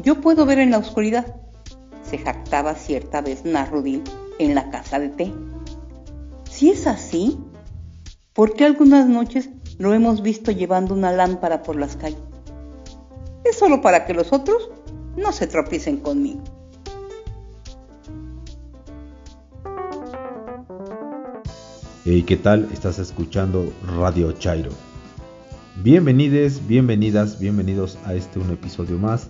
Yo puedo ver en la oscuridad, se jactaba cierta vez Narudin en la casa de té. Si es así, ¿por qué algunas noches lo hemos visto llevando una lámpara por las calles? Es solo para que los otros no se tropiecen conmigo. Hey, ¿qué tal? Estás escuchando Radio Chairo. Bienvenides, bienvenidas, bienvenidos a este un episodio más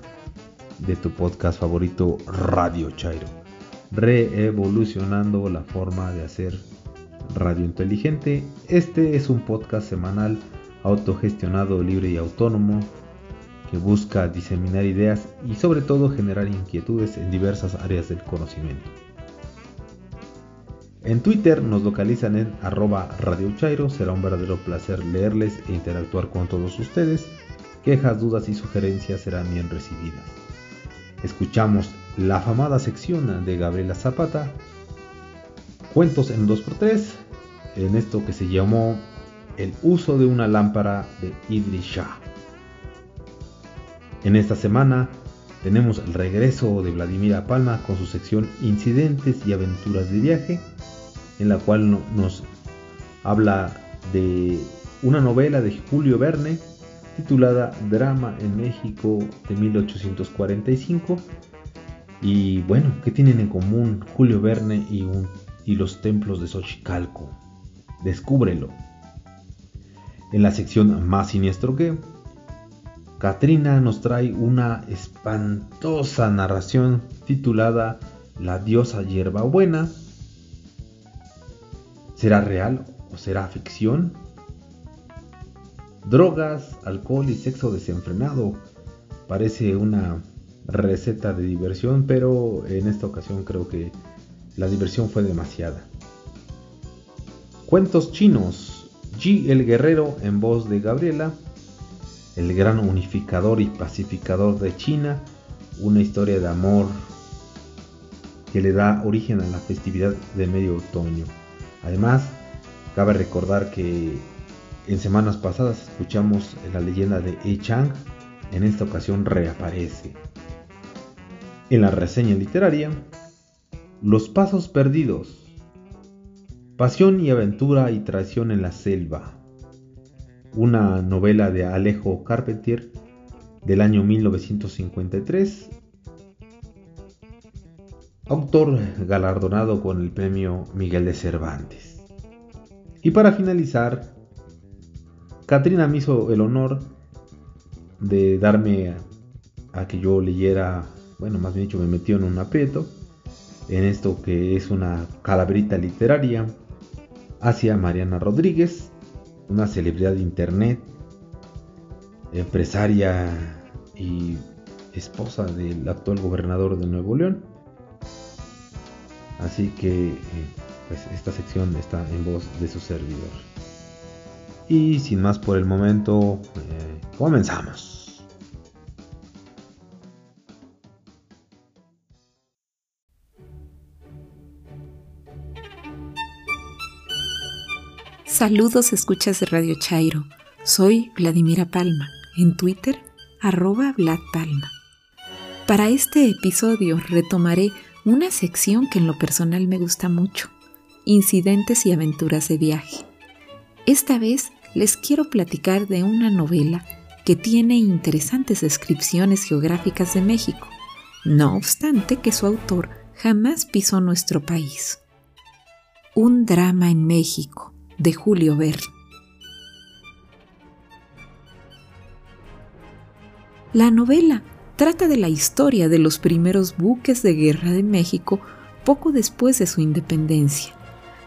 de tu podcast favorito Radio Chairo. Reevolucionando la forma de hacer radio inteligente. Este es un podcast semanal autogestionado, libre y autónomo que busca diseminar ideas y sobre todo generar inquietudes en diversas áreas del conocimiento. En Twitter nos localizan en arroba Radio Chairo. Será un verdadero placer leerles e interactuar con todos ustedes. Quejas, dudas y sugerencias serán bien recibidas. Escuchamos la famada sección de Gabriela Zapata, Cuentos en 2x3, en esto que se llamó El uso de una lámpara de Idris Shah. En esta semana tenemos el regreso de Vladimira Palma con su sección Incidentes y aventuras de viaje en la cual nos habla de una novela de Julio Verne titulada Drama en México de 1845. Y bueno, ¿qué tienen en común Julio Verne y, y los templos de Xochicalco? Descúbrelo. En la sección Más siniestro que, Katrina nos trae una espantosa narración titulada La diosa hierbabuena ¿Será real o será ficción? Drogas, alcohol y sexo desenfrenado. Parece una receta de diversión, pero en esta ocasión creo que la diversión fue demasiada. Cuentos chinos. Ji el Guerrero en voz de Gabriela, el gran unificador y pacificador de China, una historia de amor que le da origen a la festividad de medio otoño. Además, cabe recordar que en semanas pasadas escuchamos la leyenda de Yi Chang, en esta ocasión reaparece. En la reseña literaria, Los Pasos Perdidos, Pasión y Aventura y Traición en la Selva, una novela de Alejo Carpentier del año 1953 autor galardonado con el premio Miguel de Cervantes. Y para finalizar, Katrina me hizo el honor de darme a, que yo leyera, bueno, más bien dicho, me metió en un aprieto, en esto que es una calaverita literaria, hacia Mariana Rodríguez, una celebridad de internet, empresaria y esposa del actual gobernador de Nuevo León Así que eh, pues esta sección está en voz de su servidor. Y sin más por el momento, eh, comenzamos. Saludos escuchas de Radio Chairo. Soy Vladimira Palma. En Twitter, arroba Vlad Palma. Para este episodio retomaré una sección que en lo personal me gusta mucho, incidentes y aventuras de viaje. Esta vez les quiero platicar de una novela que tiene interesantes descripciones geográficas de México, no obstante que su autor jamás pisó nuestro país. Un drama en México, de Julio Verne. La novela trata de la historia de los primeros buques de guerra de México poco después de su independencia,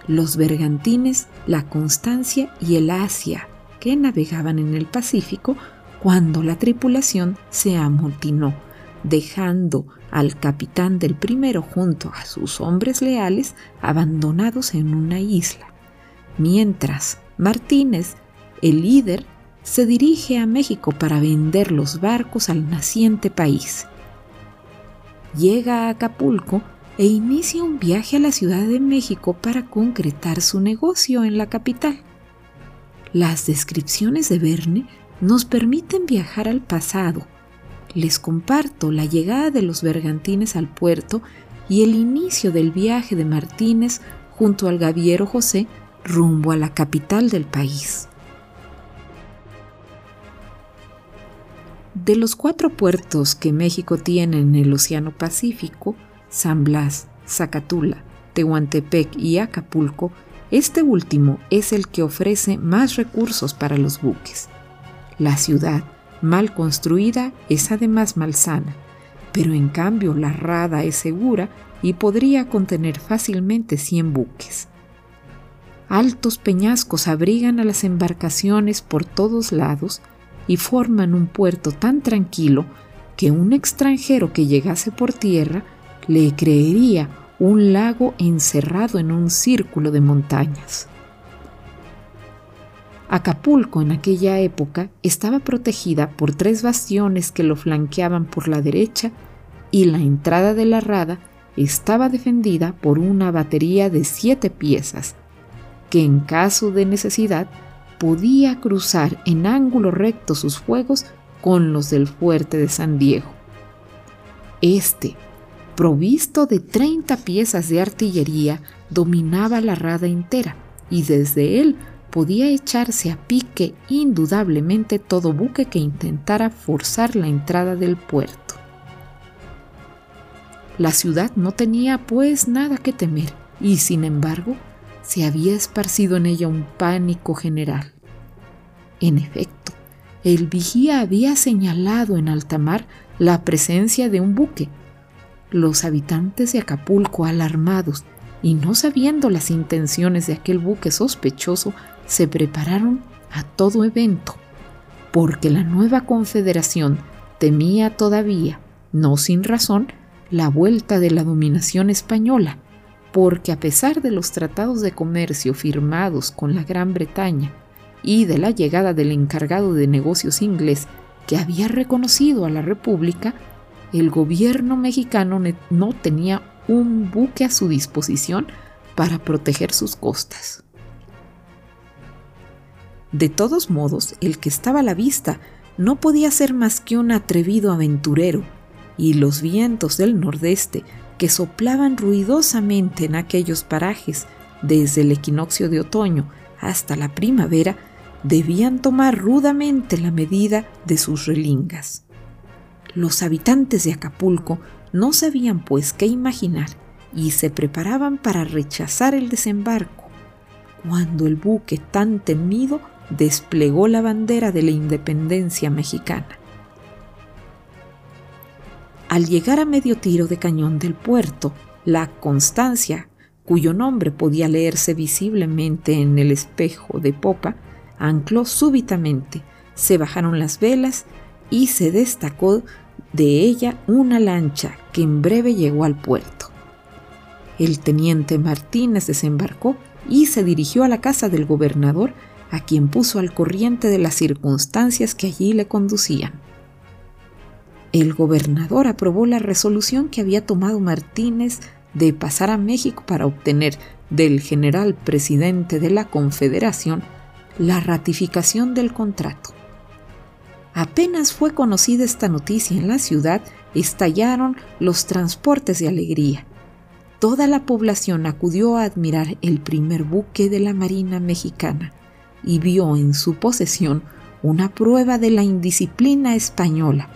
los bergantines, la Constancia y el Asia, que navegaban en el Pacífico cuando la tripulación se amotinó, dejando al capitán del primero junto a sus hombres leales abandonados en una isla, mientras Martínez, el líder, se dirige a México para vender los barcos al naciente país. Llega a Acapulco e inicia un viaje a la Ciudad de México para concretar su negocio en la capital. Las descripciones de Verne nos permiten viajar al pasado, les comparto la llegada de los bergantines al puerto y el inicio del viaje de Martínez junto al gaviero José rumbo a la capital del país. De los cuatro puertos que México tiene en el Océano Pacífico, San Blas, Zacatula, Tehuantepec y Acapulco, este último es el que ofrece más recursos para los buques. La ciudad, mal construida, es además malsana, pero en cambio la rada es segura y podría contener fácilmente 100 buques. Altos peñascos abrigan a las embarcaciones por todos lados y forman un puerto tan tranquilo que un extranjero que llegase por tierra le creería un lago encerrado en un círculo de montañas. Acapulco en aquella época estaba protegida por tres bastiones que lo flanqueaban por la derecha y la entrada de la rada estaba defendida por una batería de siete piezas que en caso de necesidad podía cruzar en ángulo recto sus fuegos con los del fuerte de San Diego. Este, provisto de 30 piezas de artillería, dominaba la rada entera y desde él podía echarse a pique indudablemente todo buque que intentara forzar la entrada del puerto. La ciudad no tenía pues nada que temer y sin embargo se había esparcido en ella un pánico general. En efecto, el vigía había señalado en alta mar la presencia de un buque. Los habitantes de Acapulco, alarmados y no sabiendo las intenciones de aquel buque sospechoso, se prepararon a todo evento, porque la nueva confederación temía todavía, no sin razón, la vuelta de la dominación española, porque a pesar de los tratados de comercio firmados con la Gran Bretaña y de la llegada del encargado de negocios inglés que había reconocido a la República, el gobierno mexicano no tenía un buque a su disposición para proteger sus costas. De todos modos, el que estaba a la vista no podía ser más que un atrevido aventurero, y los vientos del nordeste que soplaban ruidosamente en aquellos parajes desde el equinoccio de otoño hasta la primavera debían tomar rudamente la medida de sus relingas. Los habitantes de Acapulco no sabían pues qué imaginar y se preparaban para rechazar el desembarco, cuando el buque tan temido desplegó la bandera de la independencia mexicana. Al llegar a medio tiro de cañón del puerto, la Constancia, cuyo nombre podía leerse visiblemente en el espejo de popa, ancló súbitamente, se bajaron las velas y se destacó de ella una lancha que en breve llegó al puerto. El teniente Martínez desembarcó y se dirigió a la casa del gobernador a quien puso al corriente de las circunstancias que allí le conducían. El gobernador aprobó la resolución que había tomado Martínez de pasar a México para obtener del general presidente de la Confederación la ratificación del contrato. Apenas fue conocida esta noticia en la ciudad, estallaron los transportes de alegría. Toda la población acudió a admirar el primer buque de la Marina mexicana y vio en su posesión una prueba de la indisciplina española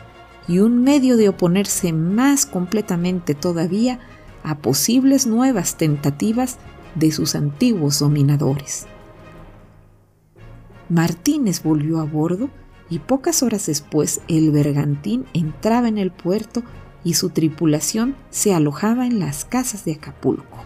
y un medio de oponerse más completamente todavía a posibles nuevas tentativas de sus antiguos dominadores. Martínez volvió a bordo y pocas horas después el bergantín entraba en el puerto y su tripulación se alojaba en las casas de Acapulco.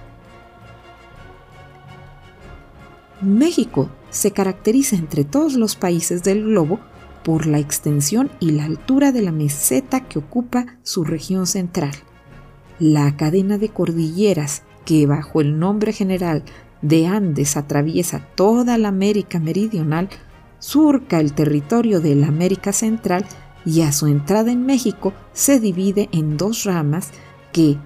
México se caracteriza entre todos los países del globo por la extensión y la altura de la meseta que ocupa su región central. La cadena de cordilleras que bajo el nombre general de Andes atraviesa toda la América Meridional surca el territorio de la América Central y a su entrada en México se divide en dos ramas que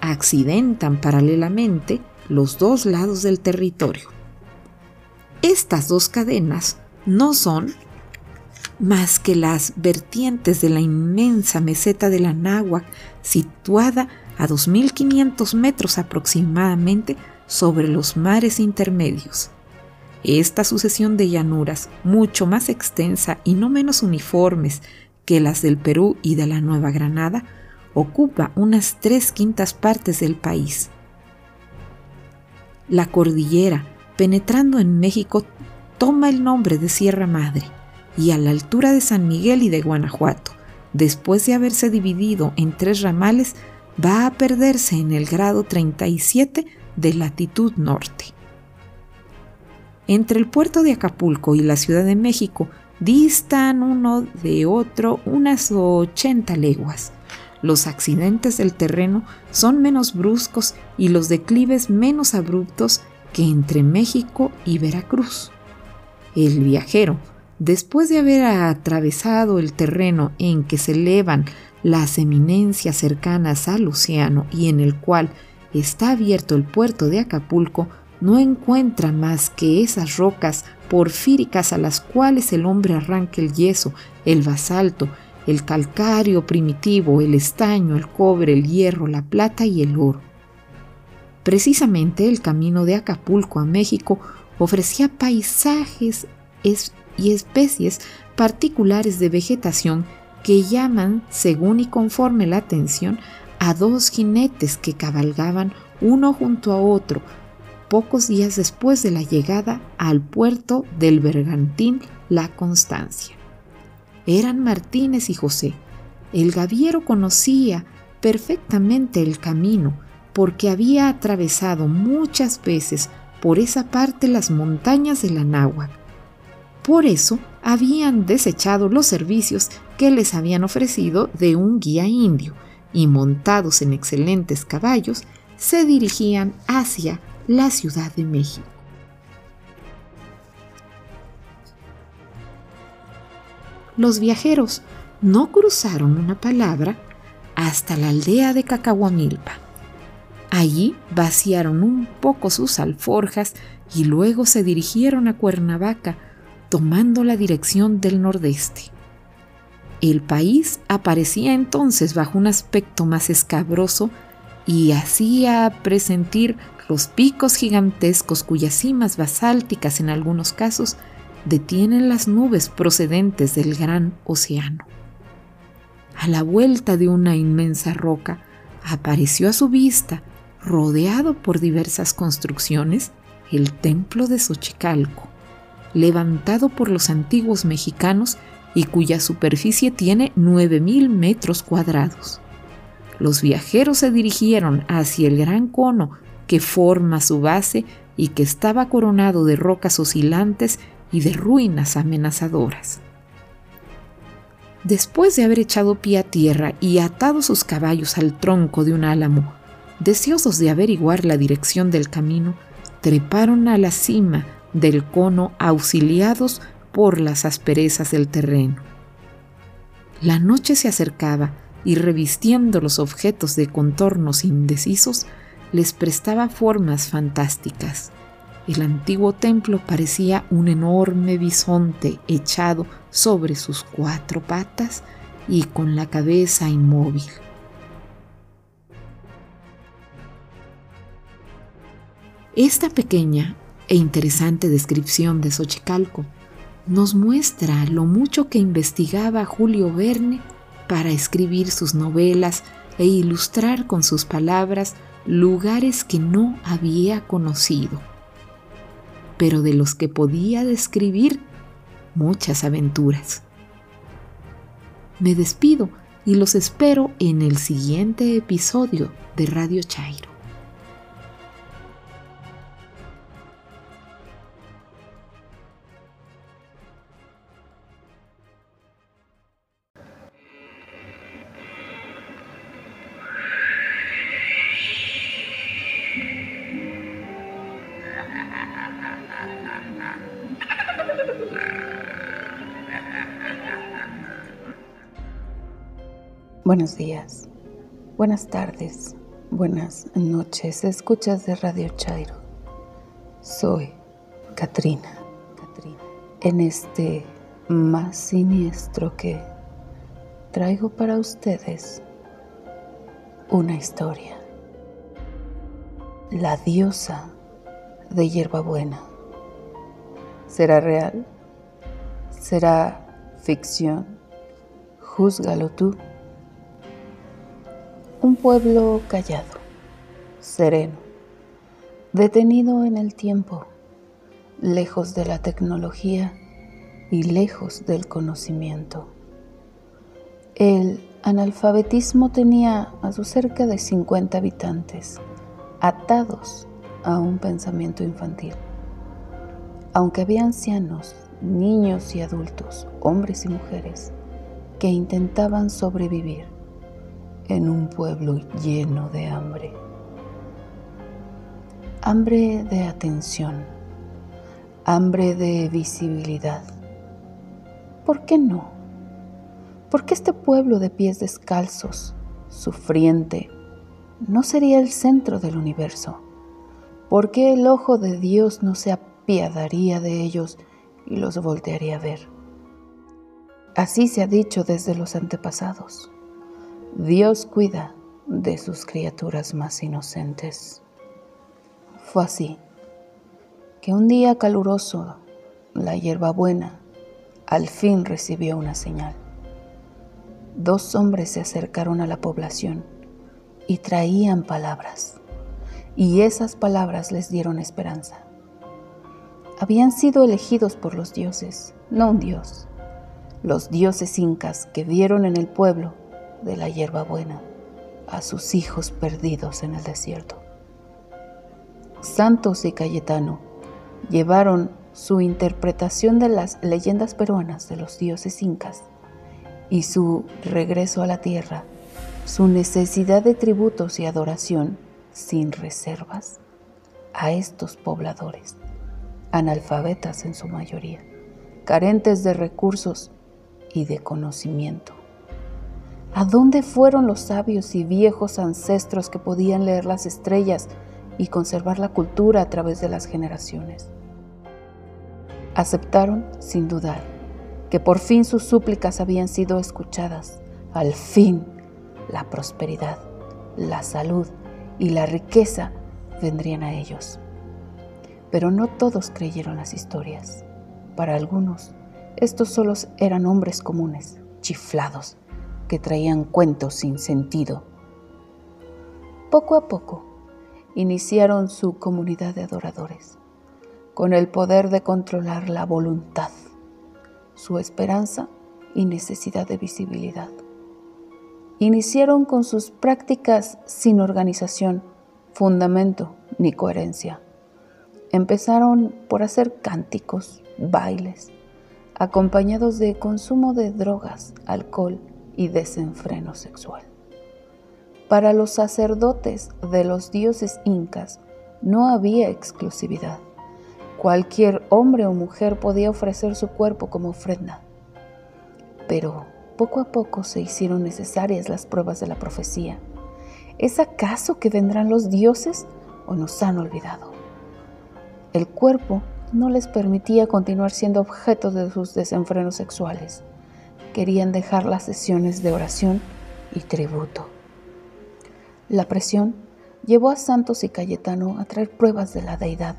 accidentan paralelamente los dos lados del territorio. Estas dos cadenas no son más que las vertientes de la inmensa meseta de la Náhuac, situada a 2.500 metros aproximadamente sobre los mares intermedios. Esta sucesión de llanuras, mucho más extensa y no menos uniformes que las del Perú y de la Nueva Granada, ocupa unas tres quintas partes del país. La cordillera, penetrando en México, toma el nombre de Sierra Madre y a la altura de San Miguel y de Guanajuato, después de haberse dividido en tres ramales, va a perderse en el grado 37 de latitud norte. Entre el puerto de Acapulco y la Ciudad de México distan uno de otro unas 80 leguas. Los accidentes del terreno son menos bruscos y los declives menos abruptos que entre México y Veracruz. El viajero, después de haber atravesado el terreno en que se elevan las eminencias cercanas al océano y en el cual está abierto el puerto de Acapulco, no encuentra más que esas rocas porfíricas a las cuales el hombre arranca el yeso, el basalto, el calcario primitivo, el estaño, el cobre, el hierro, la plata y el oro. Precisamente el camino de Acapulco a México ofrecía paisajes y especies particulares de vegetación que llaman, según y conforme la atención, a dos jinetes que cabalgaban uno junto a otro pocos días después de la llegada al puerto del bergantín La Constancia. Eran Martínez y José. El gaviero conocía perfectamente el camino porque había atravesado muchas veces por esa parte las montañas de la Náhuac. Por eso habían desechado los servicios que les habían ofrecido de un guía indio y montados en excelentes caballos se dirigían hacia la Ciudad de México. Los viajeros no cruzaron una palabra hasta la aldea de Cacahuamilpa. Allí vaciaron un poco sus alforjas y luego se dirigieron a Cuernavaca, tomando la dirección del nordeste. El país aparecía entonces bajo un aspecto más escabroso y hacía presentir los picos gigantescos cuyas cimas basálticas en algunos casos detienen las nubes procedentes del gran océano. A la vuelta de una inmensa roca apareció a su vista, rodeado por diversas construcciones, el templo de Xochicalco, levantado por los antiguos mexicanos y cuya superficie tiene 9.000 metros cuadrados. Los viajeros se dirigieron hacia el gran cono que forma su base y que estaba coronado de rocas oscilantes y de ruinas amenazadoras. Después de haber echado pie a tierra y atado sus caballos al tronco de un álamo, deseosos de averiguar la dirección del camino, treparon a la cima del cono auxiliados por las asperezas del terreno. La noche se acercaba y revistiendo los objetos de contornos indecisos, les prestaba formas fantásticas. El antiguo templo parecía un enorme bisonte echado sobre sus cuatro patas y con la cabeza inmóvil. Esta pequeña e interesante descripción de Xochicalco nos muestra lo mucho que investigaba Julio Verne para escribir sus novelas e ilustrar con sus palabras lugares que no había conocido, pero de los que podía describir muchas aventuras. Me despido y los espero en el siguiente episodio de Radio Chairo. Buenos días, buenas tardes, buenas noches, escuchas de Radio Chairo. Soy Katrina. En este más siniestro que traigo para ustedes una historia. La diosa de hierbabuena. ¿Será real? ¿Será ficción? Júzgalo tú. Un pueblo callado, sereno, detenido en el tiempo, lejos de la tecnología y lejos del conocimiento. El analfabetismo tenía a sus cerca de 50 habitantes, atados a un pensamiento infantil. Aunque había ancianos, niños y adultos, hombres y mujeres, que intentaban sobrevivir en un pueblo lleno de hambre. Hambre de atención, hambre de visibilidad. ¿Por qué no? ¿Por qué este pueblo de pies descalzos, sufriente, no sería el centro del universo? ¿Por qué el ojo de Dios no se apiadaría de ellos y los voltearía a ver? Así se ha dicho desde los antepasados. Dios cuida de sus criaturas más inocentes. Fue así que un día caluroso, la hierbabuena al fin recibió una señal dos hombres se acercaron a la población y traían palabras, y esas palabras les dieron esperanza. Habían sido elegidos por los dioses, no un dios, los dioses incas que vieron en el pueblo de la hierbabuena a sus hijos perdidos en el desierto. Santos y Cayetano llevaron su interpretación de las leyendas peruanas de los dioses incas y su regreso a la tierra, su necesidad de tributos y adoración sin reservas a estos pobladores, analfabetas en su mayoría, carentes de recursos y de conocimiento. ¿A dónde fueron los sabios y viejos ancestros que podían leer las estrellas y conservar la cultura a través de las generaciones? Aceptaron sin dudar que por fin sus súplicas habían sido escuchadas. Al fin, la prosperidad, la salud y la riqueza vendrían a ellos. Pero no todos creyeron las historias. Para algunos, estos solos eran hombres comunes, chiflados, que traían cuentos sin sentido. Poco a poco, iniciaron su comunidad de adoradores, con el poder de controlar la voluntad su esperanza y necesidad de visibilidad. Iniciaron con sus prácticas sin organización, fundamento ni coherencia. Empezaron por hacer cánticos, bailes, acompañados de consumo de drogas, alcohol y desenfreno sexual. Para los sacerdotes de los dioses incas no había exclusividad. Cualquier hombre o mujer podía ofrecer su cuerpo como ofrenda. Pero poco a poco se hicieron necesarias las pruebas de la profecía. ¿Es acaso que vendrán los dioses o nos han olvidado? El cuerpo no les permitía continuar siendo objeto de sus desenfrenos sexuales. Querían dejar las sesiones de oración y tributo. La presión llevó a Santos y Cayetano a traer pruebas de la deidad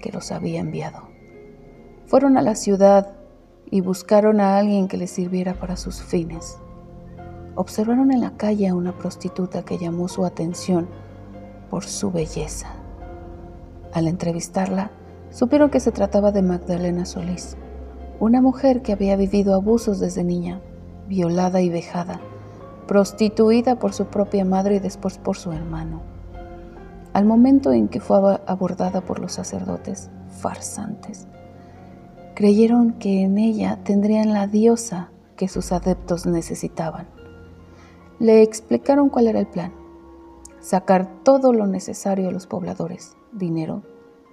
que los había enviado. Fueron a la ciudad y buscaron a alguien que les sirviera para sus fines. Observaron en la calle a una prostituta que llamó su atención por su belleza. Al entrevistarla, supieron que se trataba de Magdalena Solís, una mujer que había vivido abusos desde niña, violada y vejada, prostituida por su propia madre y después por su hermano. Al momento en que fue abordada por los sacerdotes farsantes, creyeron que en ella tendrían la diosa que sus adeptos necesitaban. Le explicaron cuál era el plan. Sacar todo lo necesario a los pobladores, dinero,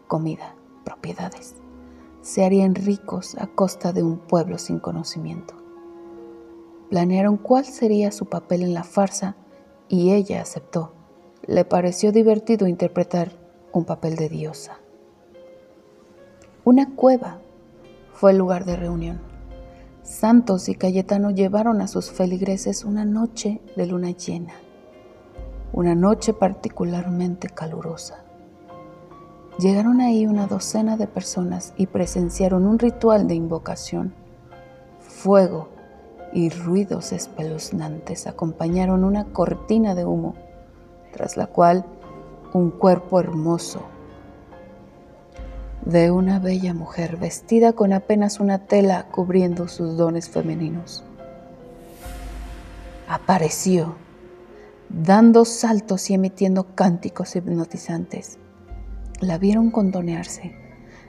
comida, propiedades. Se harían ricos a costa de un pueblo sin conocimiento. Planearon cuál sería su papel en la farsa y ella aceptó le pareció divertido interpretar un papel de diosa. Una cueva fue el lugar de reunión. Santos y Cayetano llevaron a sus feligreses una noche de luna llena, una noche particularmente calurosa. Llegaron ahí una docena de personas y presenciaron un ritual de invocación. Fuego y ruidos espeluznantes acompañaron una cortina de humo, tras la cual un cuerpo hermoso de una bella mujer vestida con apenas una tela cubriendo sus dones femeninos. Apareció, dando saltos y emitiendo cánticos hipnotizantes. La vieron condonearse,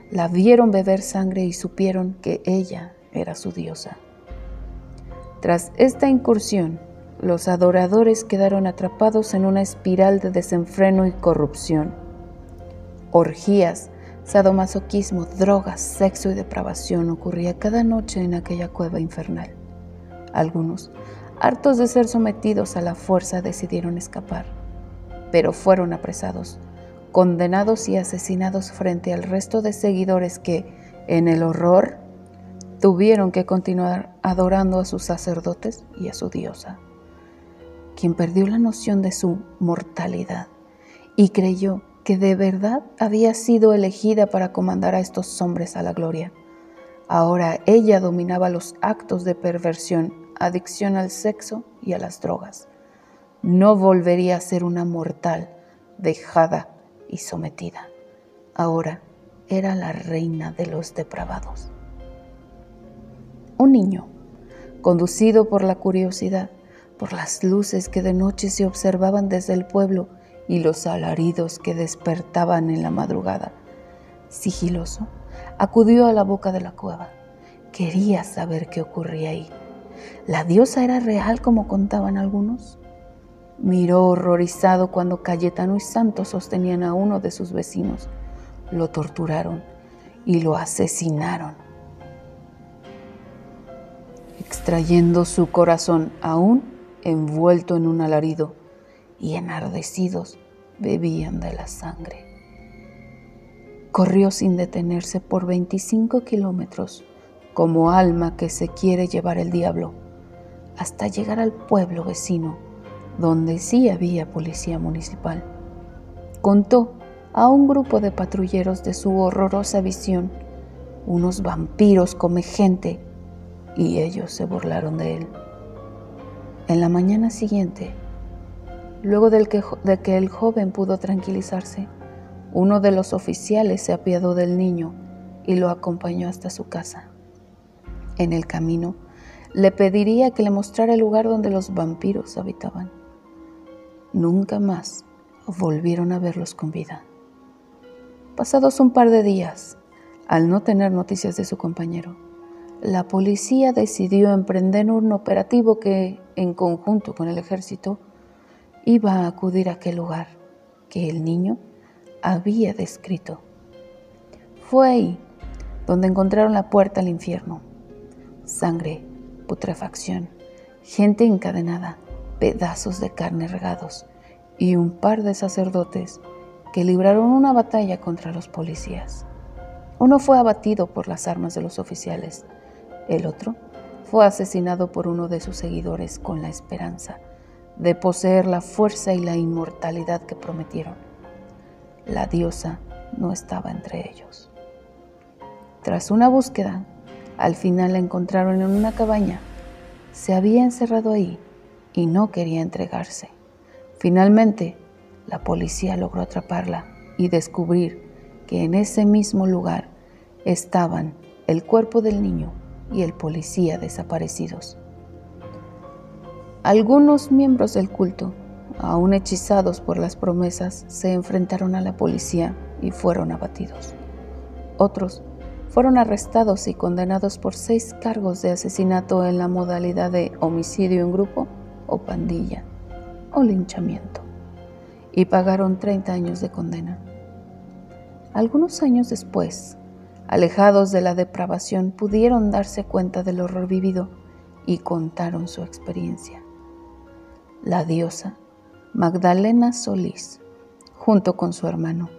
la vieron beber sangre y supieron que ella era su diosa. Tras esta incursión, los adoradores quedaron atrapados en una espiral de desenfreno y corrupción. Orgías, Sadomasoquismo, drogas, sexo y depravación ocurría cada noche en aquella cueva infernal. Algunos, hartos de ser sometidos a la fuerza, decidieron escapar, pero fueron apresados, condenados y asesinados frente al resto de seguidores que, en el horror, tuvieron que continuar adorando a sus sacerdotes y a su diosa, quien perdió la noción de su mortalidad y creyó que de verdad había sido elegida para comandar a estos hombres a la gloria. Ahora ella dominaba los actos de perversión, adicción al sexo y a las drogas. No volvería a ser una mortal, dejada y sometida. Ahora era la reina de los depravados. Un niño, conducido por la curiosidad, por las luces que de noche se observaban desde el pueblo, y los alaridos que despertaban en la madrugada. Sigiloso, acudió a la boca de la cueva. Quería saber qué ocurría ahí. ¿La diosa era real como contaban algunos? Miró horrorizado cuando Cayetano y Santos sostenían a uno de sus vecinos. Lo torturaron y lo asesinaron, extrayendo su corazón aún envuelto en un alarido y enardecidos bebían de la sangre. Corrió sin detenerse por 25 kilómetros como alma que se quiere llevar el diablo, hasta llegar al pueblo vecino, donde sí había policía municipal. Contó a un grupo de patrulleros de su horrorosa visión. Unos vampiros come gente y ellos se burlaron de él. En la mañana siguiente, Luego de que el joven pudo tranquilizarse, uno de los oficiales se apiadó del niño y lo acompañó hasta su casa. En el camino, le pediría que le mostrara el lugar donde los vampiros habitaban. Nunca más volvieron a verlos con vida. Pasados un par de días, al no tener noticias de su compañero, la policía decidió emprender un operativo que, en conjunto con el ejército, iba a acudir a aquel lugar que el niño había descrito. Fue ahí donde encontraron la puerta al infierno. Sangre, putrefacción, gente encadenada, pedazos de carne regados y un par de sacerdotes que libraron una batalla contra los policías. Uno fue abatido por las armas de los oficiales, el otro fue asesinado por uno de sus seguidores con la esperanza de poseer la fuerza y la inmortalidad que prometieron. La diosa no estaba entre ellos. Tras una búsqueda, al final la encontraron en una cabaña. Se había encerrado ahí y no quería entregarse. Finalmente, la policía logró atraparla y descubrir que en ese mismo lugar estaban el cuerpo del niño y el policía desaparecidos. Algunos miembros del culto, aún hechizados por las promesas, se enfrentaron a la policía y fueron abatidos. Otros fueron arrestados y condenados por seis cargos de asesinato en la modalidad de homicidio en grupo o pandilla o linchamiento y pagaron 30 años de condena. Algunos años después, alejados de la depravación, pudieron darse cuenta del horror vivido y contaron su experiencia la diosa Magdalena Solís, junto con su hermano,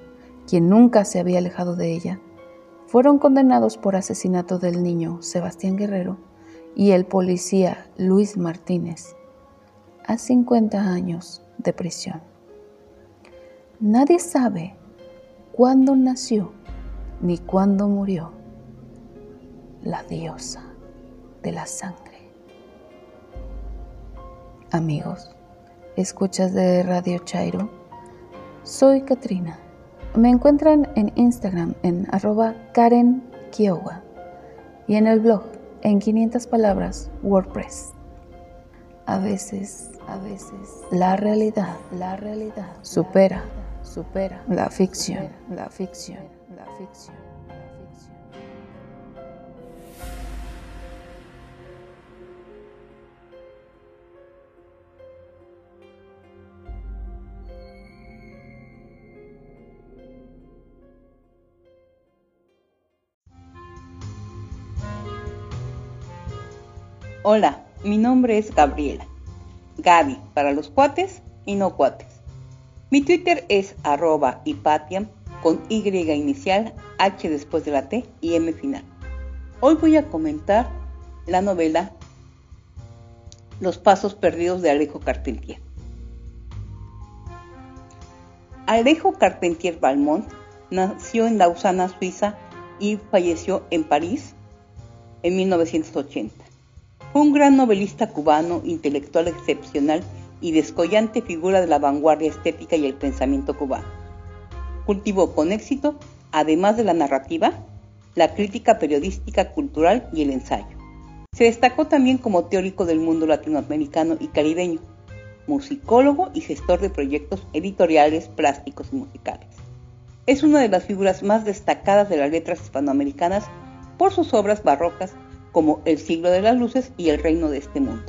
quien nunca se había alejado de ella, fueron condenados por asesinato del niño Sebastián Guerrero y el policía Luis Martínez a 50 años de prisión. Nadie sabe cuándo nació ni cuándo murió la diosa de la sangre. Amigos, escuchas de Radio Chairo, soy Katrina. Me encuentran en Instagram en arroba Karen Kiowa y en el blog en 500 palabras WordPress. A veces, a veces, la realidad, la realidad supera, supera la ficción, la ficción, la ficción. Hola, mi nombre es Gabriela. Gaby para los cuates y no cuates. Mi Twitter es arroba hipatiam con Y inicial, H después de la T y M final. Hoy voy a comentar la novela Los Pasos Perdidos de Alejo Carpentier. Alejo Carpentier Balmont nació en Lausana, Suiza y falleció en París en 1980. Fue un gran novelista cubano, intelectual excepcional y descollante figura de la vanguardia estética y el pensamiento cubano. Cultivó con éxito, además de la narrativa, la crítica periodística, cultural y el ensayo. Se destacó también como teórico del mundo latinoamericano y caribeño, musicólogo y gestor de proyectos editoriales, plásticos y musicales. Es una de las figuras más destacadas de las letras hispanoamericanas por sus obras barrocas como El siglo de las luces y El reino de este mundo.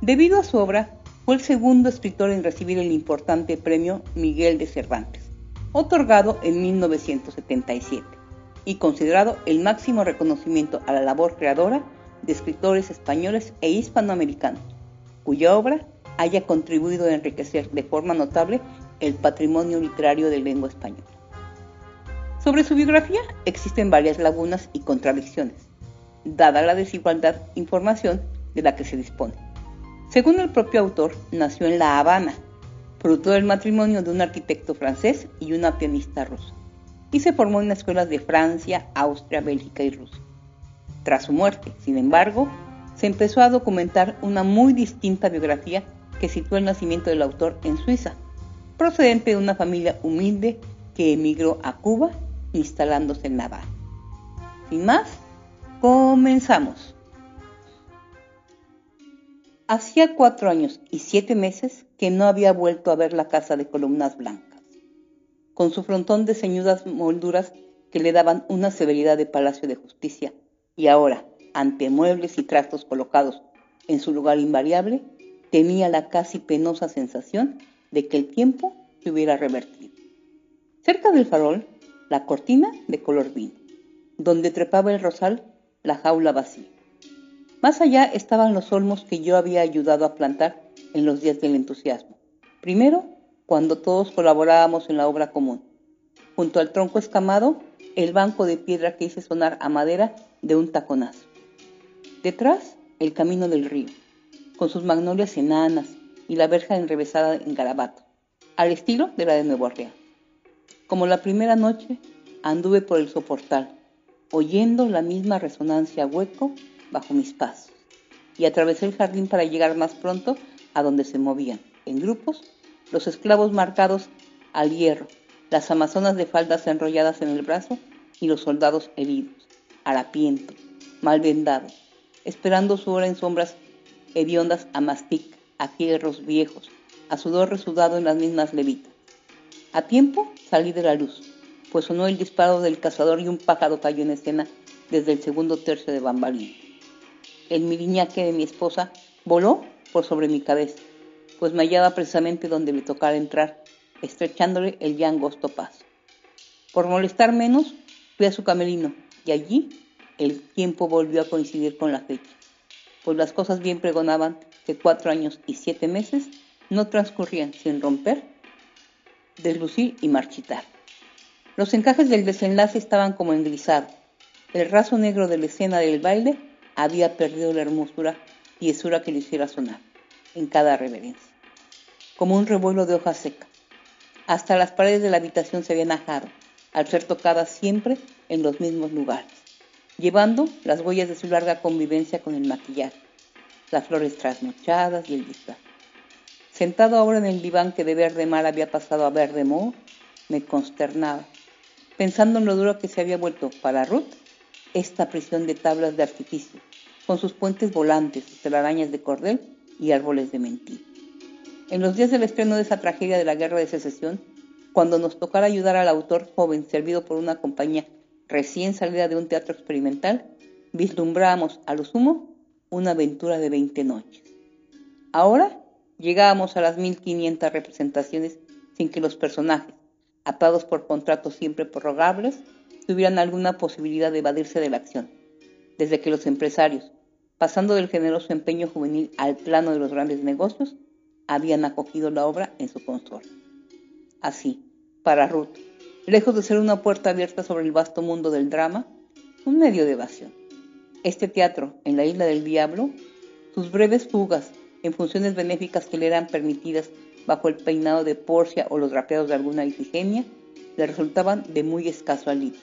Debido a su obra, fue el segundo escritor en recibir el importante premio Miguel de Cervantes, otorgado en 1977 y considerado el máximo reconocimiento a la labor creadora de escritores españoles e hispanoamericanos, cuya obra haya contribuido a enriquecer de forma notable el patrimonio literario de lengua española. Sobre su biografía existen varias lagunas y contradicciones dada la desigualdad información de la que se dispone. Según el propio autor, nació en La Habana, fruto del matrimonio de un arquitecto francés y una pianista rusa, y se formó en escuelas de Francia, Austria, Bélgica y Rusia. Tras su muerte, sin embargo, se empezó a documentar una muy distinta biografía que sitúa el nacimiento del autor en Suiza, procedente de una familia humilde que emigró a Cuba instalándose en Habana. Sin más, Comenzamos. Hacía cuatro años y siete meses que no había vuelto a ver la casa de columnas blancas, con su frontón de ceñudas molduras que le daban una severidad de palacio de justicia, y ahora, ante muebles y trastos colocados en su lugar invariable, tenía la casi penosa sensación de que el tiempo se hubiera revertido. Cerca del farol, la cortina de color vino, donde trepaba el rosal la jaula vacía. Más allá estaban los olmos que yo había ayudado a plantar en los días del entusiasmo. Primero, cuando todos colaborábamos en la obra común. Junto al tronco escamado, el banco de piedra que hice sonar a madera de un taconazo. Detrás, el camino del río, con sus magnolias enanas y la verja enrevesada en garabato, al estilo de la de Nuevo Orleans. Como la primera noche, anduve por el soportal, oyendo la misma resonancia hueco bajo mis pasos, y atravesé el jardín para llegar más pronto a donde se movían, en grupos, los esclavos marcados al hierro, las amazonas de faldas enrolladas en el brazo y los soldados heridos, harapientos, mal vendados, esperando su hora en sombras hediondas a mastic, a hierros viejos, a sudor resudado en las mismas levitas. A tiempo salí de la luz, pues sonó el disparo del cazador y un pájaro cayó en escena desde el segundo tercio de bambalín. El miriñaque de mi esposa voló por sobre mi cabeza, pues me hallaba precisamente donde le tocara entrar, estrechándole el ya angosto paso. Por molestar menos, fui a su camerino y allí el tiempo volvió a coincidir con la fecha, pues las cosas bien pregonaban que cuatro años y siete meses no transcurrían sin romper, deslucir y marchitar. Los encajes del desenlace estaban como engrisados. El raso negro de la escena del baile había perdido la hermosura y esura que le hiciera sonar en cada reverencia, como un revuelo de hojas secas. Hasta las paredes de la habitación se habían ajado, al ser tocadas siempre en los mismos lugares, llevando las huellas de su larga convivencia con el maquillaje, las flores trasnochadas y el disfraz. Sentado ahora en el diván que de verde mar había pasado a verde moho, me consternaba, pensando en lo duro que se había vuelto para Ruth esta prisión de tablas de artificio, con sus puentes volantes, sus telarañas de cordel y árboles de mentira. En los días del estreno de esa tragedia de la guerra de secesión, cuando nos tocara ayudar al autor joven servido por una compañía recién salida de un teatro experimental, vislumbrábamos a lo sumo una aventura de 20 noches. Ahora llegábamos a las 1500 representaciones sin que los personajes, atados por contratos siempre prorrogables, tuvieran alguna posibilidad de evadirse de la acción. Desde que los empresarios, pasando del generoso empeño juvenil al plano de los grandes negocios, habían acogido la obra en su consorcio. Así, para Ruth, lejos de ser una puerta abierta sobre el vasto mundo del drama, un medio de evasión. Este teatro, en la isla del diablo, sus breves fugas en funciones benéficas que le eran permitidas bajo el peinado de Porcia o los rapeados de alguna Ifigenia, le resultaban de muy escaso alivio,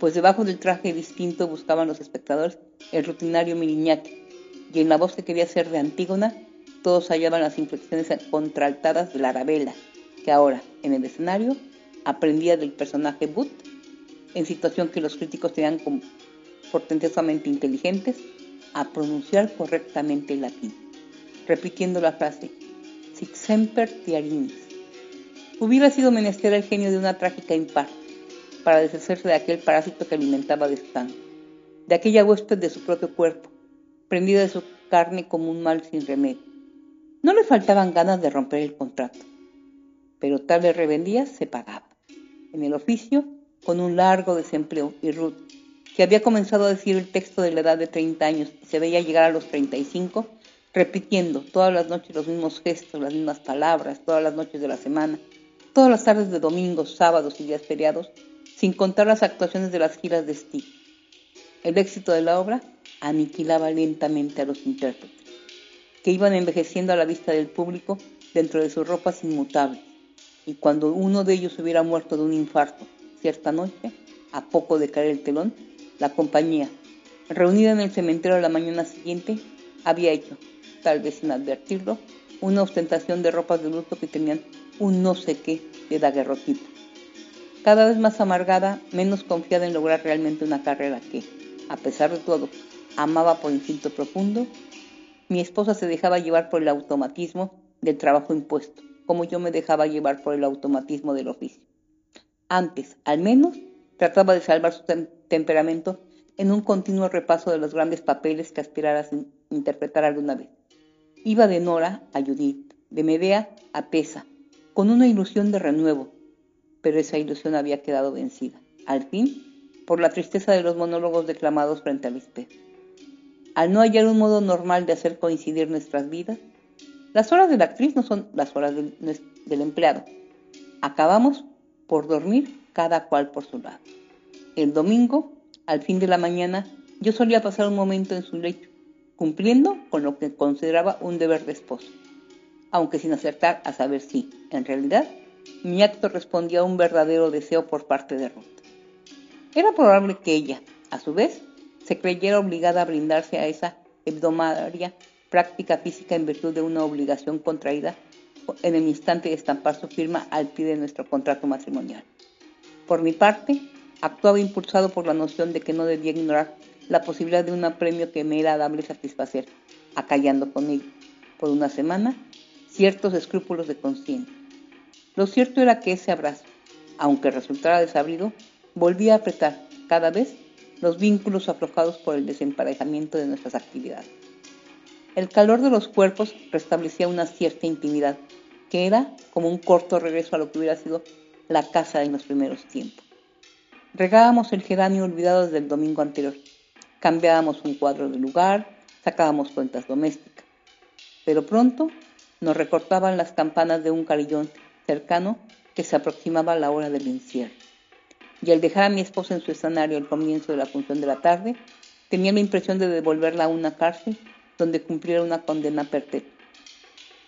pues debajo del traje distinto buscaban los espectadores el rutinario Miriñaque, y en la voz que quería ser de Antígona, todos hallaban las inflexiones contraltadas de la Arabella, que ahora, en el escenario, aprendía del personaje But, en situación que los críticos tenían como portentosamente inteligentes, a pronunciar correctamente el latín, repitiendo la frase semper tiarinis. Hubiera sido menester el genio de una trágica impar para deshacerse de aquel parásito que alimentaba de sangre, de aquella huésped de su propio cuerpo, prendida de su carne como un mal sin remedio. No le faltaban ganas de romper el contrato, pero tales rebeldías se pagaba. En el oficio, con un largo desempleo, y Ruth, que había comenzado a decir el texto de la edad de 30 años y se veía llegar a los 35, repitiendo todas las noches los mismos gestos, las mismas palabras, todas las noches de la semana, todas las tardes de domingos, sábados y días feriados, sin contar las actuaciones de las giras de Steve. El éxito de la obra aniquilaba lentamente a los intérpretes, que iban envejeciendo a la vista del público dentro de sus ropas inmutables y cuando uno de ellos hubiera muerto de un infarto cierta noche, a poco de caer el telón, la compañía, reunida en el cementerio la mañana siguiente, había hecho, tal vez sin advertirlo, una ostentación de ropas de luto que tenían un no sé qué de daguerrotipo. Cada vez más amargada, menos confiada en lograr realmente una carrera que, a pesar de todo, amaba por instinto profundo, mi esposa se dejaba llevar por el automatismo del trabajo impuesto como yo me dejaba llevar por el automatismo del oficio. Antes, al menos, trataba de salvar su temperamento en un continuo repaso de los grandes papeles que aspirara a interpretar alguna vez. Iba de Nora a Judith, de Medea a Pesa, con una ilusión de renuevo, pero esa ilusión había quedado vencida, al fin, por la tristeza de los monólogos declamados frente al espejo. Al no hallar un modo normal de hacer coincidir nuestras vidas, las horas de la actriz no son las horas del, empleado. Acabamos por dormir cada cual por su lado. El domingo, al fin de la mañana, yo solía pasar un momento en su lecho, cumpliendo con lo que consideraba un deber de esposo, aunque sin acertar a saber si, en realidad, mi acto respondía a un verdadero deseo por parte de Ruth. Era probable que ella, a su vez, se creyera obligada a brindarse a esa hebdomadaria práctica física en virtud de una obligación contraída en el instante de estampar su firma al pie de nuestro contrato matrimonial. Por mi parte, actuaba impulsado por la noción de que no debía ignorar la posibilidad de un premio que me era dable satisfacer, acallando con él, por una semana, ciertos escrúpulos de conciencia. Lo cierto era que ese abrazo, aunque resultara desabrido, volvía a apretar cada vez los vínculos aflojados por el desemparejamiento de nuestras actividades. El calor de los cuerpos restablecía una cierta intimidad, que era como un corto regreso a lo que hubiera sido la casa en los primeros tiempos. Regábamos el geranio olvidado desde el domingo anterior, cambiábamos un cuadro de lugar, sacábamos cuentas domésticas. Pero pronto nos recortaban las campanas de un carillón cercano que se aproximaba a la hora del encierro. Y al dejar a mi esposa en su escenario al comienzo de la función de la tarde, Tenía la impresión de devolverla a una cárcel donde cumpliera una condena perpetua.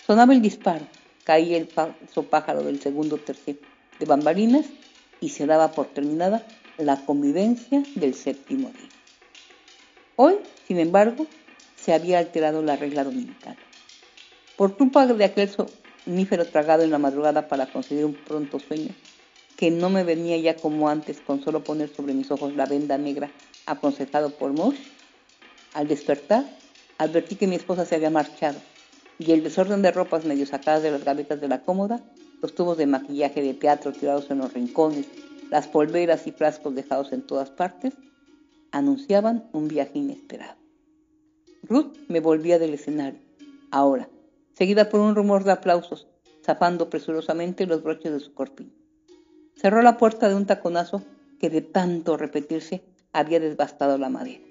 Sonaba el disparo, caía el falso pájaro del segundo tercio de bambalinas y se daba por terminada la convivencia del séptimo día. Hoy, sin embargo, se había alterado la regla dominical. Por culpa de aquel sonífero tragado en la madrugada para conseguir un pronto sueño, que no me venía ya como antes con solo poner sobre mis ojos la venda negra aconsejado por Mosh, al despertar advertí que mi esposa se había marchado y el desorden de ropas medio sacadas de las gavetas de la cómoda, los tubos de maquillaje de teatro tirados en los rincones, las polveras y frascos dejados en todas partes, anunciaban un viaje inesperado. Ruth me volvía del escenario, ahora, seguida por un rumor de aplausos, zapando presurosamente los broches de su corpín. Cerró la puerta de un taconazo que de tanto repetirse había desbastado la madera,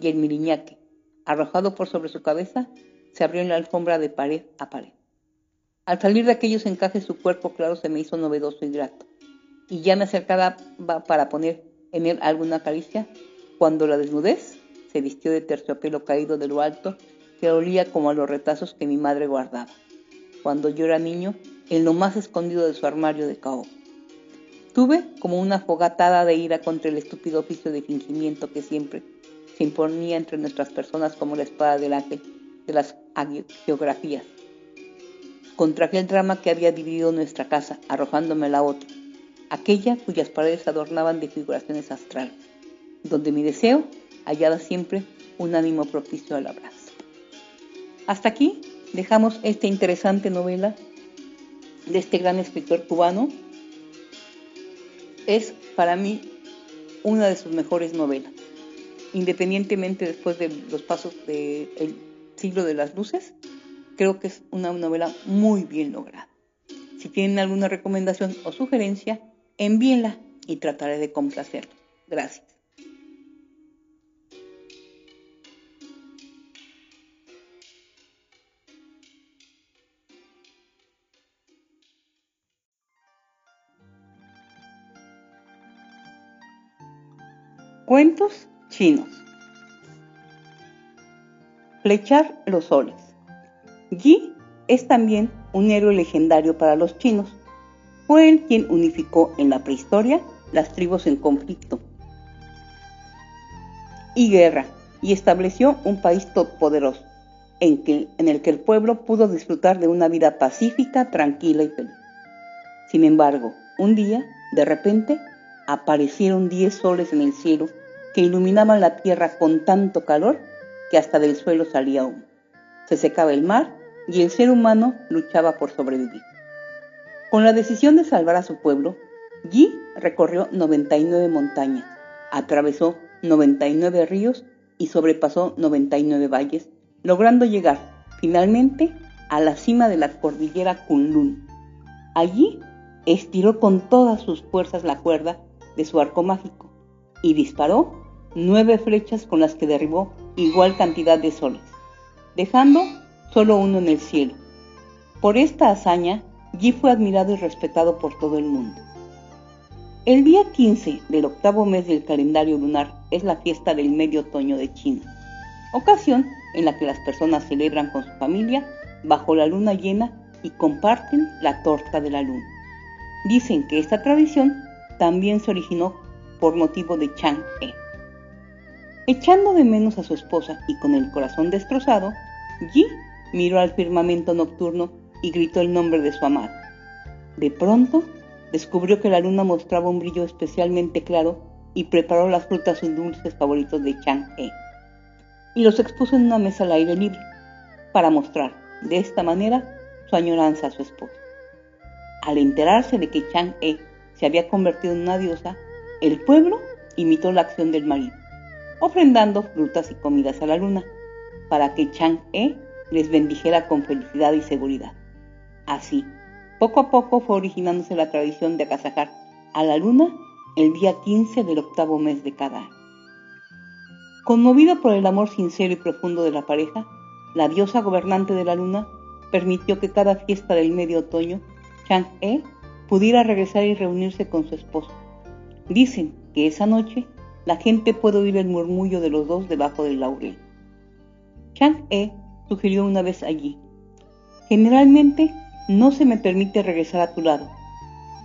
y el miriñaque, arrojado por sobre su cabeza, se abrió en la alfombra de pared a pared. Al salir de aquellos encajes su cuerpo claro se me hizo novedoso y grato, y ya me acercaba para poner en él alguna caricia, cuando la desnudez se vistió de terciopelo caído de lo alto que olía como a los retazos que mi madre guardaba, cuando yo era niño, en lo más escondido de su armario de caoba. Tuve como una fogatada de ira contra el estúpido oficio de fingimiento que siempre se imponía entre nuestras personas como la espada del ángel de las geografías, contra aquel drama que había dividido nuestra casa, arrojándome la otra, aquella cuyas paredes adornaban de figuraciones astrales, donde mi deseo hallaba siempre un ánimo propicio al abrazo. Hasta aquí dejamos esta interesante novela de este gran escritor cubano es para mí una de sus mejores novelas. Independientemente después de los pasos del siglo de las luces, creo que es una novela muy bien lograda. Si tienen alguna recomendación o sugerencia, envíenla y trataré de complacerlos. Gracias. Cuentos chinos. Flechar los soles. Yi es también un héroe legendario para los chinos. Fue él quien unificó en la prehistoria las tribus en conflicto y guerra y estableció un país todopoderoso en, en el que el pueblo pudo disfrutar de una vida pacífica, tranquila y feliz. Sin embargo, un día, de repente, aparecieron diez soles en el cielo que iluminaban la tierra con tanto calor que hasta del suelo salía humo. Se secaba el mar y el ser humano luchaba por sobrevivir. Con la decisión de salvar a su pueblo, Yi recorrió 99 montañas, atravesó 99 ríos y sobrepasó 99 valles, logrando llegar finalmente a la cima de la cordillera Kunlun. Allí estiró con todas sus fuerzas la cuerda de su arco mágico y disparó nueve flechas con las que derribó igual cantidad de soles, dejando solo uno en el cielo. Por esta hazaña, Yi fue admirado y respetado por todo el mundo. El día 15 del octavo mes del calendario lunar es la fiesta del medio otoño de China, ocasión en la que las personas celebran con su familia bajo la luna llena y comparten la torta de la luna. Dicen que esta tradición también se originó por motivo de Chang'e. Echando de menos a su esposa y con el corazón destrozado, Yi miró al firmamento nocturno y gritó el nombre de su amado. De pronto, descubrió que la luna mostraba un brillo especialmente claro y preparó las frutas y dulces favoritos de Chang-e y los expuso en una mesa al aire libre para mostrar de esta manera su añoranza a su esposa. Al enterarse de que Chang-e se había convertido en una diosa, el pueblo imitó la acción del marido ofrendando frutas y comidas a la luna, para que Chang-e les bendijera con felicidad y seguridad. Así, poco a poco fue originándose la tradición de agasajar a la luna el día 15 del octavo mes de cada año. Conmovido por el amor sincero y profundo de la pareja, la diosa gobernante de la luna permitió que cada fiesta del medio otoño Chang-e pudiera regresar y reunirse con su esposo. Dicen que esa noche la gente puede oír el murmullo de los dos debajo del laurel. Chang-e sugirió una vez allí, generalmente no se me permite regresar a tu lado.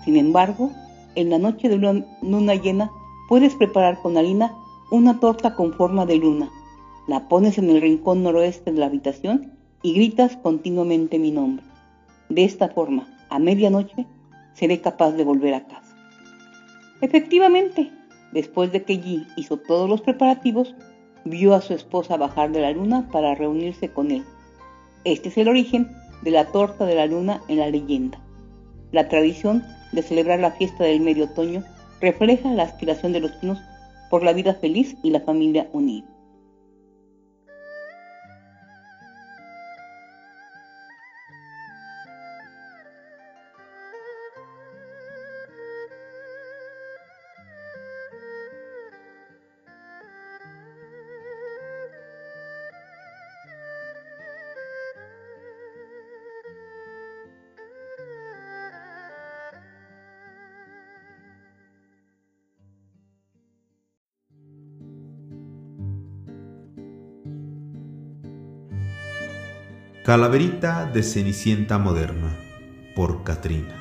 Sin embargo, en la noche de luna llena puedes preparar con harina una torta con forma de luna. La pones en el rincón noroeste de la habitación y gritas continuamente mi nombre. De esta forma, a medianoche, seré capaz de volver a casa. Efectivamente, después de que Yi hizo todos los preparativos, vio a su esposa bajar de la luna para reunirse con él. Este es el origen de la torta de la luna en la leyenda. La tradición de celebrar la fiesta del medio otoño refleja la aspiración de los chinos por la vida feliz y la familia unida. Calaverita de Cenicienta Moderna por Katrina.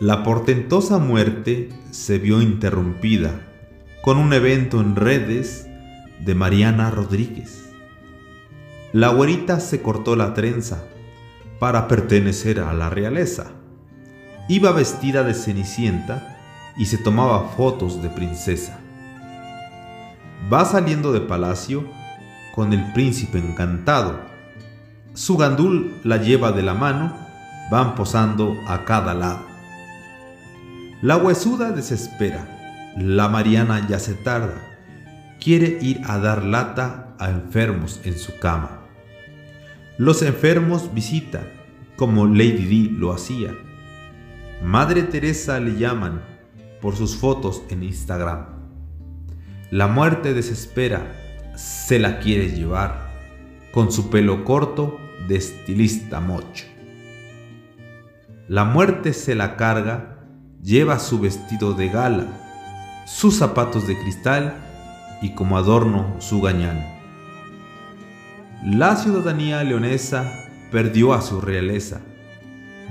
La portentosa muerte se vio interrumpida con un evento en redes de Mariana Rodríguez. La güerita se cortó la trenza para pertenecer a la realeza. Iba vestida de cenicienta y se tomaba fotos de princesa. Va saliendo de palacio con el príncipe encantado. Su gandul la lleva de la mano, van posando a cada lado. La huesuda desespera, la Mariana ya se tarda, quiere ir a dar lata a enfermos en su cama. Los enfermos visita, como Lady Di lo hacía. Madre Teresa le llaman por sus fotos en Instagram. La muerte desespera, se la quiere llevar con su pelo corto de estilista mocho. La muerte se la carga, lleva su vestido de gala, sus zapatos de cristal y como adorno su gañán. La ciudadanía leonesa perdió a su realeza.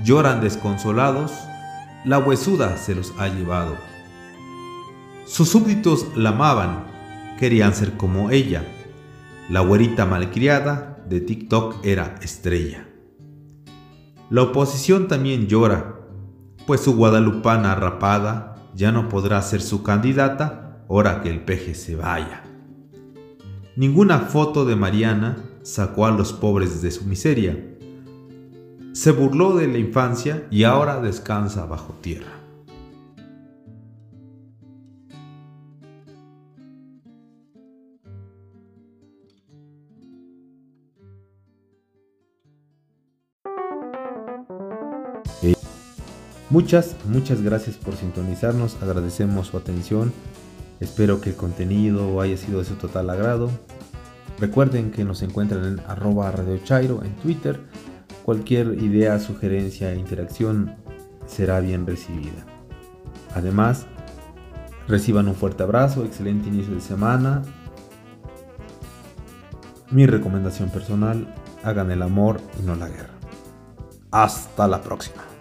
Lloran desconsolados, la huesuda se los ha llevado. Sus súbditos la amaban, querían ser como ella. La güerita malcriada de TikTok era estrella. La oposición también llora, pues su guadalupana rapada ya no podrá ser su candidata ahora que el peje se vaya. Ninguna foto de Mariana sacó a los pobres de su miseria. Se burló de la infancia y ahora descansa bajo tierra. Muchas, muchas gracias por sintonizarnos, agradecemos su atención, espero que el contenido haya sido de su total agrado. Recuerden que nos encuentran en arroba Radio Chairo en Twitter. Cualquier idea, sugerencia e interacción será bien recibida. Además, reciban un fuerte abrazo, excelente inicio de semana. Mi recomendación personal, hagan el amor y no la guerra. Hasta la próxima.